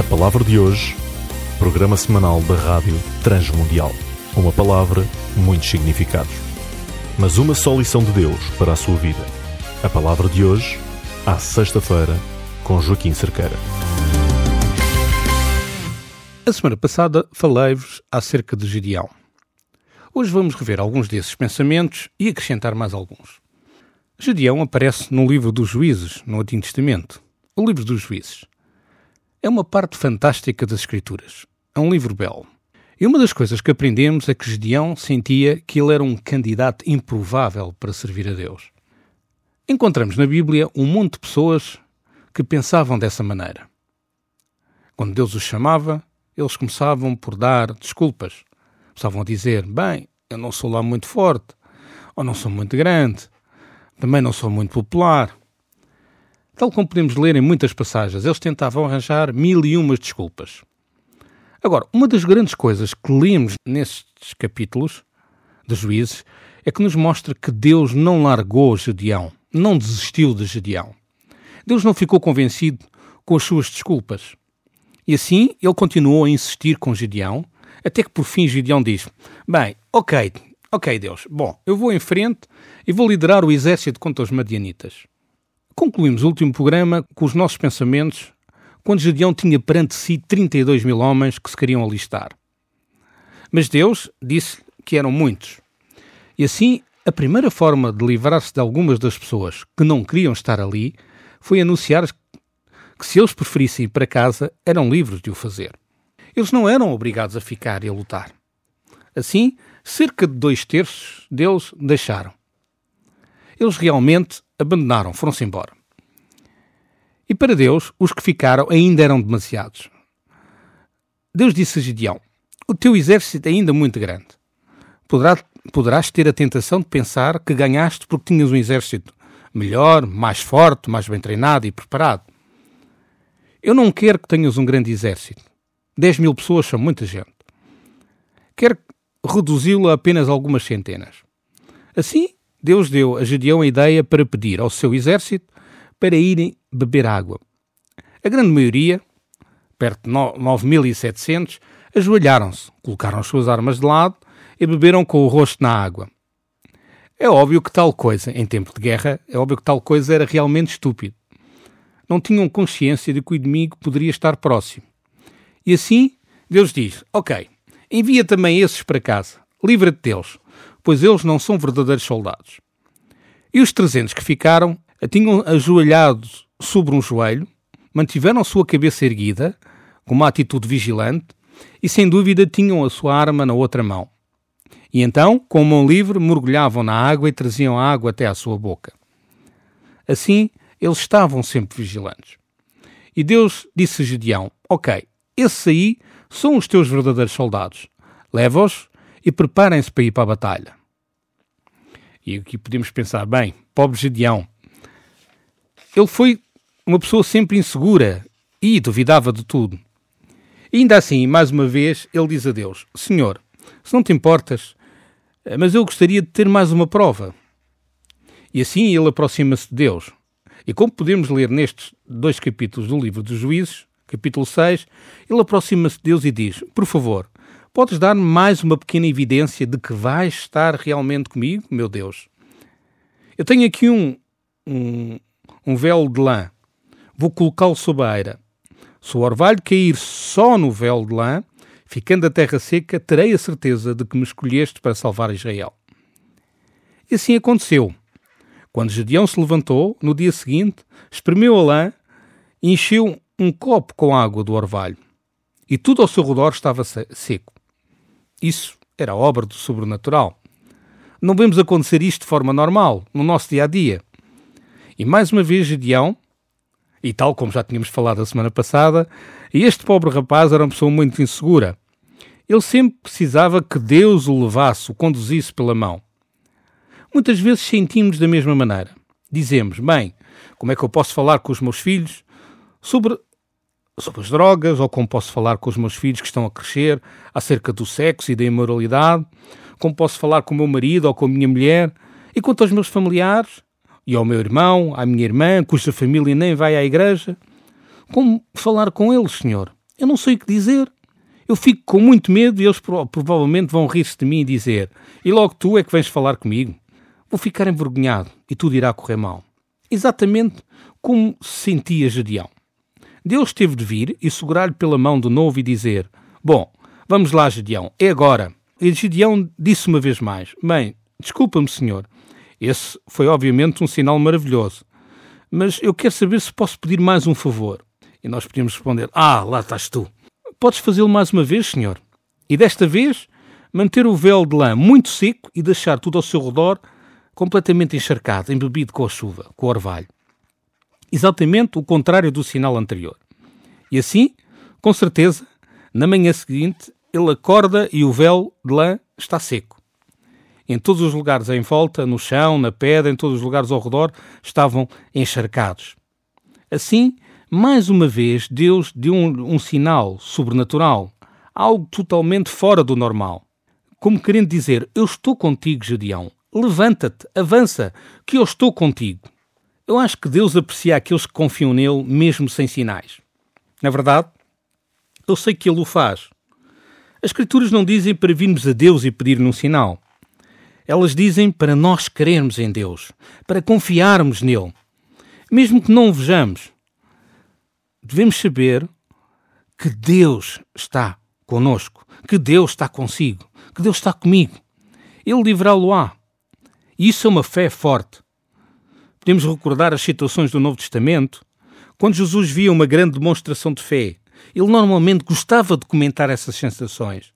A palavra de hoje, programa semanal da Rádio Transmundial. Uma palavra, muitos significados. Mas uma só lição de Deus para a sua vida. A palavra de hoje, à sexta-feira, com Joaquim Cerqueira. A semana passada falei-vos acerca de Gideão. Hoje vamos rever alguns desses pensamentos e acrescentar mais alguns. Gideão aparece no livro dos Juízes, no Antigo Testamento. O livro dos Juízes. É uma parte fantástica das Escrituras. É um livro belo. E uma das coisas que aprendemos é que Gideão sentia que ele era um candidato improvável para servir a Deus. Encontramos na Bíblia um monte de pessoas que pensavam dessa maneira. Quando Deus os chamava, eles começavam por dar desculpas. Começavam a dizer: Bem, eu não sou lá muito forte, ou não sou muito grande, também não sou muito popular. Tal como podemos ler em muitas passagens, eles tentavam arranjar mil e umas desculpas. Agora, uma das grandes coisas que lemos nestes capítulos de Juízes é que nos mostra que Deus não largou Gedeão, não desistiu de Gedeão. Deus não ficou convencido com as suas desculpas. E assim ele continuou a insistir com Gedeão, até que por fim Gedeão diz: Bem, ok, ok, Deus, bom, eu vou em frente e vou liderar o exército contra os madianitas. Concluímos o último programa com os nossos pensamentos quando Gedeão tinha perante si 32 mil homens que se queriam alistar. Mas Deus disse que eram muitos. E assim, a primeira forma de livrar-se de algumas das pessoas que não queriam estar ali foi anunciar que se eles preferissem ir para casa, eram livres de o fazer. Eles não eram obrigados a ficar e a lutar. Assim, cerca de dois terços deles deixaram. Eles realmente abandonaram, foram-se embora. E para Deus, os que ficaram ainda eram demasiados. Deus disse a Gideão: O teu exército é ainda muito grande. Poderá, poderás ter a tentação de pensar que ganhaste porque tinhas um exército melhor, mais forte, mais bem treinado e preparado. Eu não quero que tenhas um grande exército. 10 mil pessoas são muita gente. Quero reduzi-lo a apenas algumas centenas. Assim, Deus deu a Gedeão a ideia para pedir ao seu exército para irem beber água. A grande maioria, perto de 9.700, ajoelharam-se, colocaram as suas armas de lado e beberam com o rosto na água. É óbvio que tal coisa, em tempo de guerra, é óbvio que tal coisa era realmente estúpido. Não tinham consciência de que o inimigo poderia estar próximo. E assim, Deus diz: Ok, envia também esses para casa, livra-te deles, pois eles não são verdadeiros soldados. E os trezentos que ficaram tinham ajoelhado sobre um joelho, mantiveram a sua cabeça erguida, com uma atitude vigilante, e sem dúvida tinham a sua arma na outra mão. E então, com a mão livre, mergulhavam na água e traziam a água até à sua boca. Assim, eles estavam sempre vigilantes. E Deus disse a Gedeão: Ok, esses aí são os teus verdadeiros soldados. Leva-os e preparem-se para ir para a batalha. E aqui podemos pensar: bem, pobre Gedeão, ele foi uma pessoa sempre insegura e duvidava de tudo. E ainda assim, mais uma vez, ele diz a Deus: Senhor, se não te importas, mas eu gostaria de ter mais uma prova. E assim ele aproxima-se de Deus. E como podemos ler nestes dois capítulos do livro dos Juízes, capítulo 6, ele aproxima-se de Deus e diz: Por favor, podes dar-me mais uma pequena evidência de que vais estar realmente comigo, meu Deus? Eu tenho aqui um, um, um véu de lã. Vou colocá-lo sob a eira. Se o orvalho cair só no véu de lã, ficando a terra seca, terei a certeza de que me escolheste para salvar Israel. E assim aconteceu. Quando Gedeão se levantou, no dia seguinte, espremeu a lã e encheu um copo com água do orvalho. E tudo ao seu redor estava seco. Isso era obra do sobrenatural. Não vemos acontecer isto de forma normal, no nosso dia a dia. E mais uma vez, Gedeão, e tal como já tínhamos falado a semana passada, este pobre rapaz era uma pessoa muito insegura. Ele sempre precisava que Deus o levasse, o conduzisse pela mão. Muitas vezes sentimos da mesma maneira. Dizemos, bem, como é que eu posso falar com os meus filhos sobre, sobre as drogas, ou como posso falar com os meus filhos que estão a crescer acerca do sexo e da imoralidade, como posso falar com o meu marido ou com a minha mulher, e quanto aos meus familiares, e ao meu irmão, à minha irmã, cuja família nem vai à igreja. Como falar com eles, Senhor? Eu não sei o que dizer. Eu fico com muito medo e eles provavelmente vão rir-se de mim e dizer: E logo tu é que vens falar comigo? Vou ficar envergonhado e tudo irá correr mal. Exatamente como se sentia Gedeão. Deus teve de vir e segurar-lhe pela mão de novo e dizer: Bom, vamos lá, Gedeão, é agora. E Gedeão disse uma vez mais: Bem, desculpa-me, senhor. Esse foi obviamente um sinal maravilhoso. Mas eu quero saber se posso pedir mais um favor. E nós podíamos responder: Ah, lá estás tu. Podes fazê-lo mais uma vez, senhor. E desta vez, manter o véu de lã muito seco e deixar tudo ao seu redor completamente encharcado, embebido com a chuva, com o orvalho. Exatamente o contrário do sinal anterior. E assim, com certeza, na manhã seguinte, ele acorda e o véu de lã está seco. Em todos os lugares em volta, no chão, na pedra, em todos os lugares ao redor, estavam encharcados. Assim, mais uma vez, Deus deu um, um sinal sobrenatural, algo totalmente fora do normal. Como querendo dizer: Eu estou contigo, Gedeão. Levanta-te, avança, que eu estou contigo. Eu acho que Deus aprecia aqueles que confiam nele, mesmo sem sinais. Na verdade, eu sei que ele o faz. As Escrituras não dizem para virmos a Deus e pedir-lhe um sinal. Elas dizem para nós crermos em Deus, para confiarmos nele. Mesmo que não o vejamos, devemos saber que Deus está conosco, que Deus está consigo, que Deus está comigo. Ele livrá-lo-á. Isso é uma fé forte. Podemos recordar as situações do Novo Testamento. Quando Jesus via uma grande demonstração de fé, ele normalmente gostava de comentar essas sensações,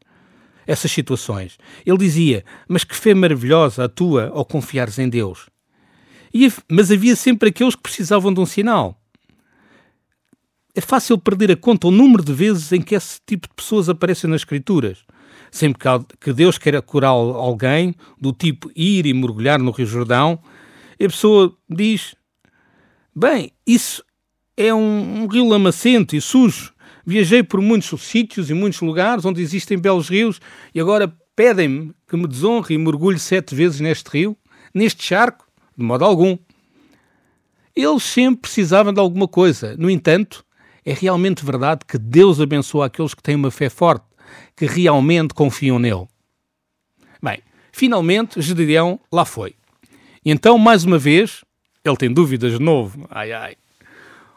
essas situações. Ele dizia: Mas que fé maravilhosa a tua ao confiares em Deus. E, mas havia sempre aqueles que precisavam de um sinal. É fácil perder a conta o número de vezes em que esse tipo de pessoas aparecem nas Escrituras. Sempre que Deus quer curar alguém, do tipo ir e mergulhar no Rio Jordão, a pessoa diz: Bem, isso é um, um rio lamacento e sujo. Viajei por muitos sítios e muitos lugares onde existem belos rios e agora pedem-me que me desonre e mergulhe sete vezes neste rio, neste charco? De modo algum. Eles sempre precisavam de alguma coisa. No entanto, é realmente verdade que Deus abençoa aqueles que têm uma fé forte, que realmente confiam nele. Bem, finalmente Gedeão lá foi. E então, mais uma vez, ele tem dúvidas de novo. Ai ai.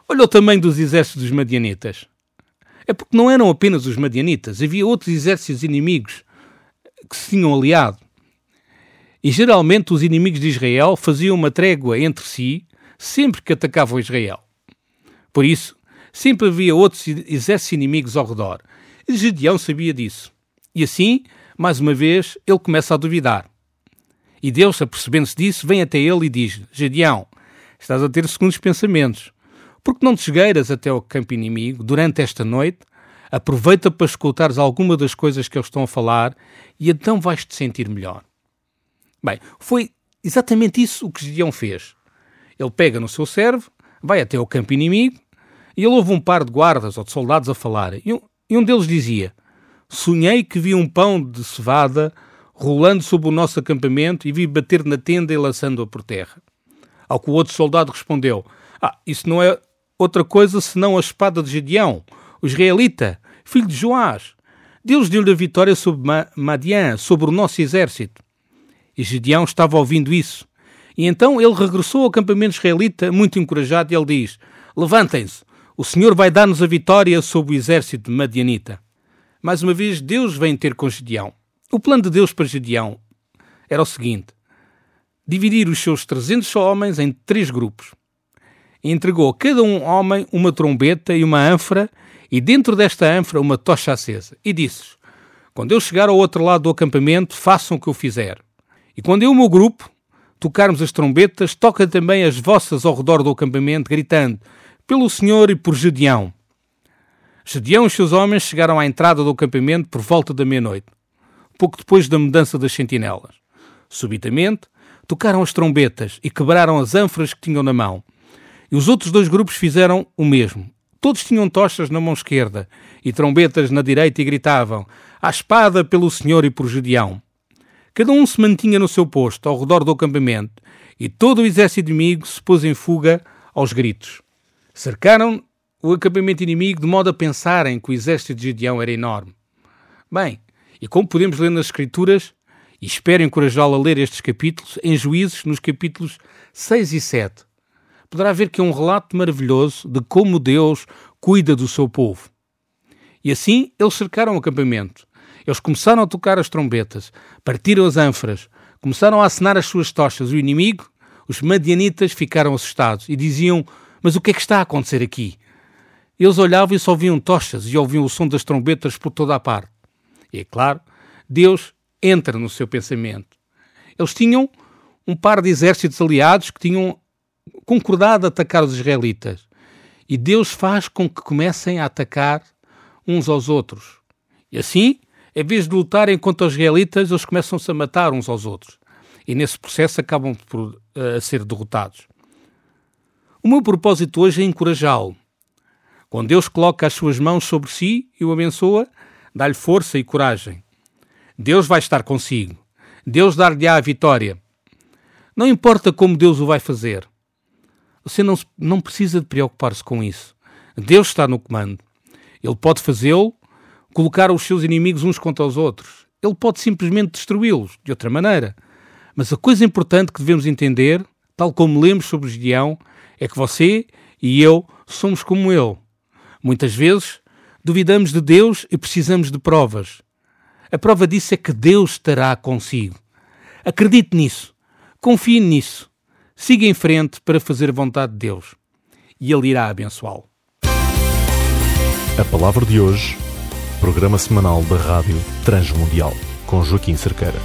Olha o tamanho dos exércitos dos madianitas. É porque não eram apenas os madianitas, havia outros exércitos inimigos que se tinham aliado. E geralmente os inimigos de Israel faziam uma trégua entre si sempre que atacavam Israel. Por isso, Sempre havia outros exércitos inimigos ao redor. E Gedeão sabia disso. E assim, mais uma vez, ele começa a duvidar. E Deus, apercebendo-se disso, vem até ele e diz: Gedeão, estás a ter segundos pensamentos. Porque não te chegueiras até ao campo inimigo durante esta noite? Aproveita para escutares alguma das coisas que eles estão a falar e então vais-te sentir melhor. Bem, foi exatamente isso o que Gedeão fez. Ele pega no seu servo, vai até ao campo inimigo e ele ouve um par de guardas ou de soldados a falar, e um deles dizia: Sonhei que vi um pão de cevada rolando sobre o nosso acampamento e vi bater na tenda e lançando-a por terra. Ao que o outro soldado respondeu: Ah, isso não é outra coisa senão a espada de Gedeão, o israelita, filho de Joás. Deus deu-lhe a vitória sobre Madian, sobre o nosso exército. E Gedeão estava ouvindo isso. E então ele regressou ao acampamento israelita, muito encorajado, e ele diz: Levantem-se, o Senhor vai dar-nos a vitória sobre o exército de Madianita. Mais uma vez, Deus vem ter com Gedeão. O plano de Deus para Gedeão era o seguinte: dividir os seus 300 homens em três grupos. E entregou a cada um homem uma trombeta e uma ânfora, e dentro desta ânfora uma tocha acesa. E disse Quando eu chegar ao outro lado do acampamento, façam o que eu fizer. E quando eu e o meu grupo tocarmos as trombetas, toca também as vossas ao redor do acampamento, gritando: pelo Senhor e por Gedeão. Gedeão e seus homens chegaram à entrada do acampamento por volta da meia-noite, pouco depois da mudança das sentinelas. Subitamente, tocaram as trombetas e quebraram as ânforas que tinham na mão. E os outros dois grupos fizeram o mesmo. Todos tinham tochas na mão esquerda e trombetas na direita e gritavam: À espada pelo Senhor e por Gedeão. Cada um se mantinha no seu posto, ao redor do acampamento, e todo o exército inimigo se pôs em fuga aos gritos. Cercaram o acampamento inimigo de modo a pensarem que o exército de Gideão era enorme. Bem, e como podemos ler nas Escrituras, e espero encorajá-lo a ler estes capítulos, em Juízes, nos capítulos 6 e 7, poderá ver que é um relato maravilhoso de como Deus cuida do seu povo. E assim eles cercaram o acampamento. Eles começaram a tocar as trombetas, partiram as ânforas, começaram a acenar as suas tochas. O inimigo, os madianitas, ficaram assustados e diziam: Mas o que é que está a acontecer aqui? Eles olhavam e só ouviam tochas e ouviam o som das trombetas por toda a parte. E é claro, Deus entra no seu pensamento. Eles tinham um par de exércitos aliados que tinham concordado a atacar os israelitas. E Deus faz com que comecem a atacar uns aos outros. E assim, em vez de lutarem contra os israelitas, eles começam-se a matar uns aos outros. E nesse processo acabam por uh, ser derrotados. O meu propósito hoje é encorajá-lo. Quando Deus coloca as suas mãos sobre si e o abençoa, dá-lhe força e coragem. Deus vai estar consigo. Deus dar-lhe a vitória. Não importa como Deus o vai fazer. Você não, não precisa de preocupar-se com isso. Deus está no comando. Ele pode fazê-lo, colocar os seus inimigos uns contra os outros. Ele pode simplesmente destruí-los de outra maneira. Mas a coisa importante que devemos entender, tal como lemos sobre Gideão, é que você e eu somos como ele. Muitas vezes duvidamos de Deus e precisamos de provas. A prova disso é que Deus estará consigo. Acredite nisso. Confie nisso. Siga em frente para fazer a vontade de Deus. E Ele irá abençoá-lo. A palavra de hoje, programa semanal da Rádio Transmundial, com Joaquim Cerqueira.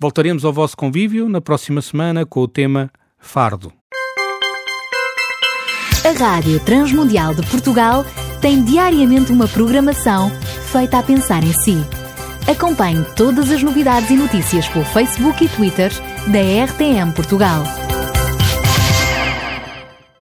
Voltaremos ao vosso convívio na próxima semana com o tema Fardo. A Rádio Transmundial de Portugal tem diariamente uma programação feita a pensar em si. Acompanhe todas as novidades e notícias pelo Facebook e Twitter da RTM Portugal.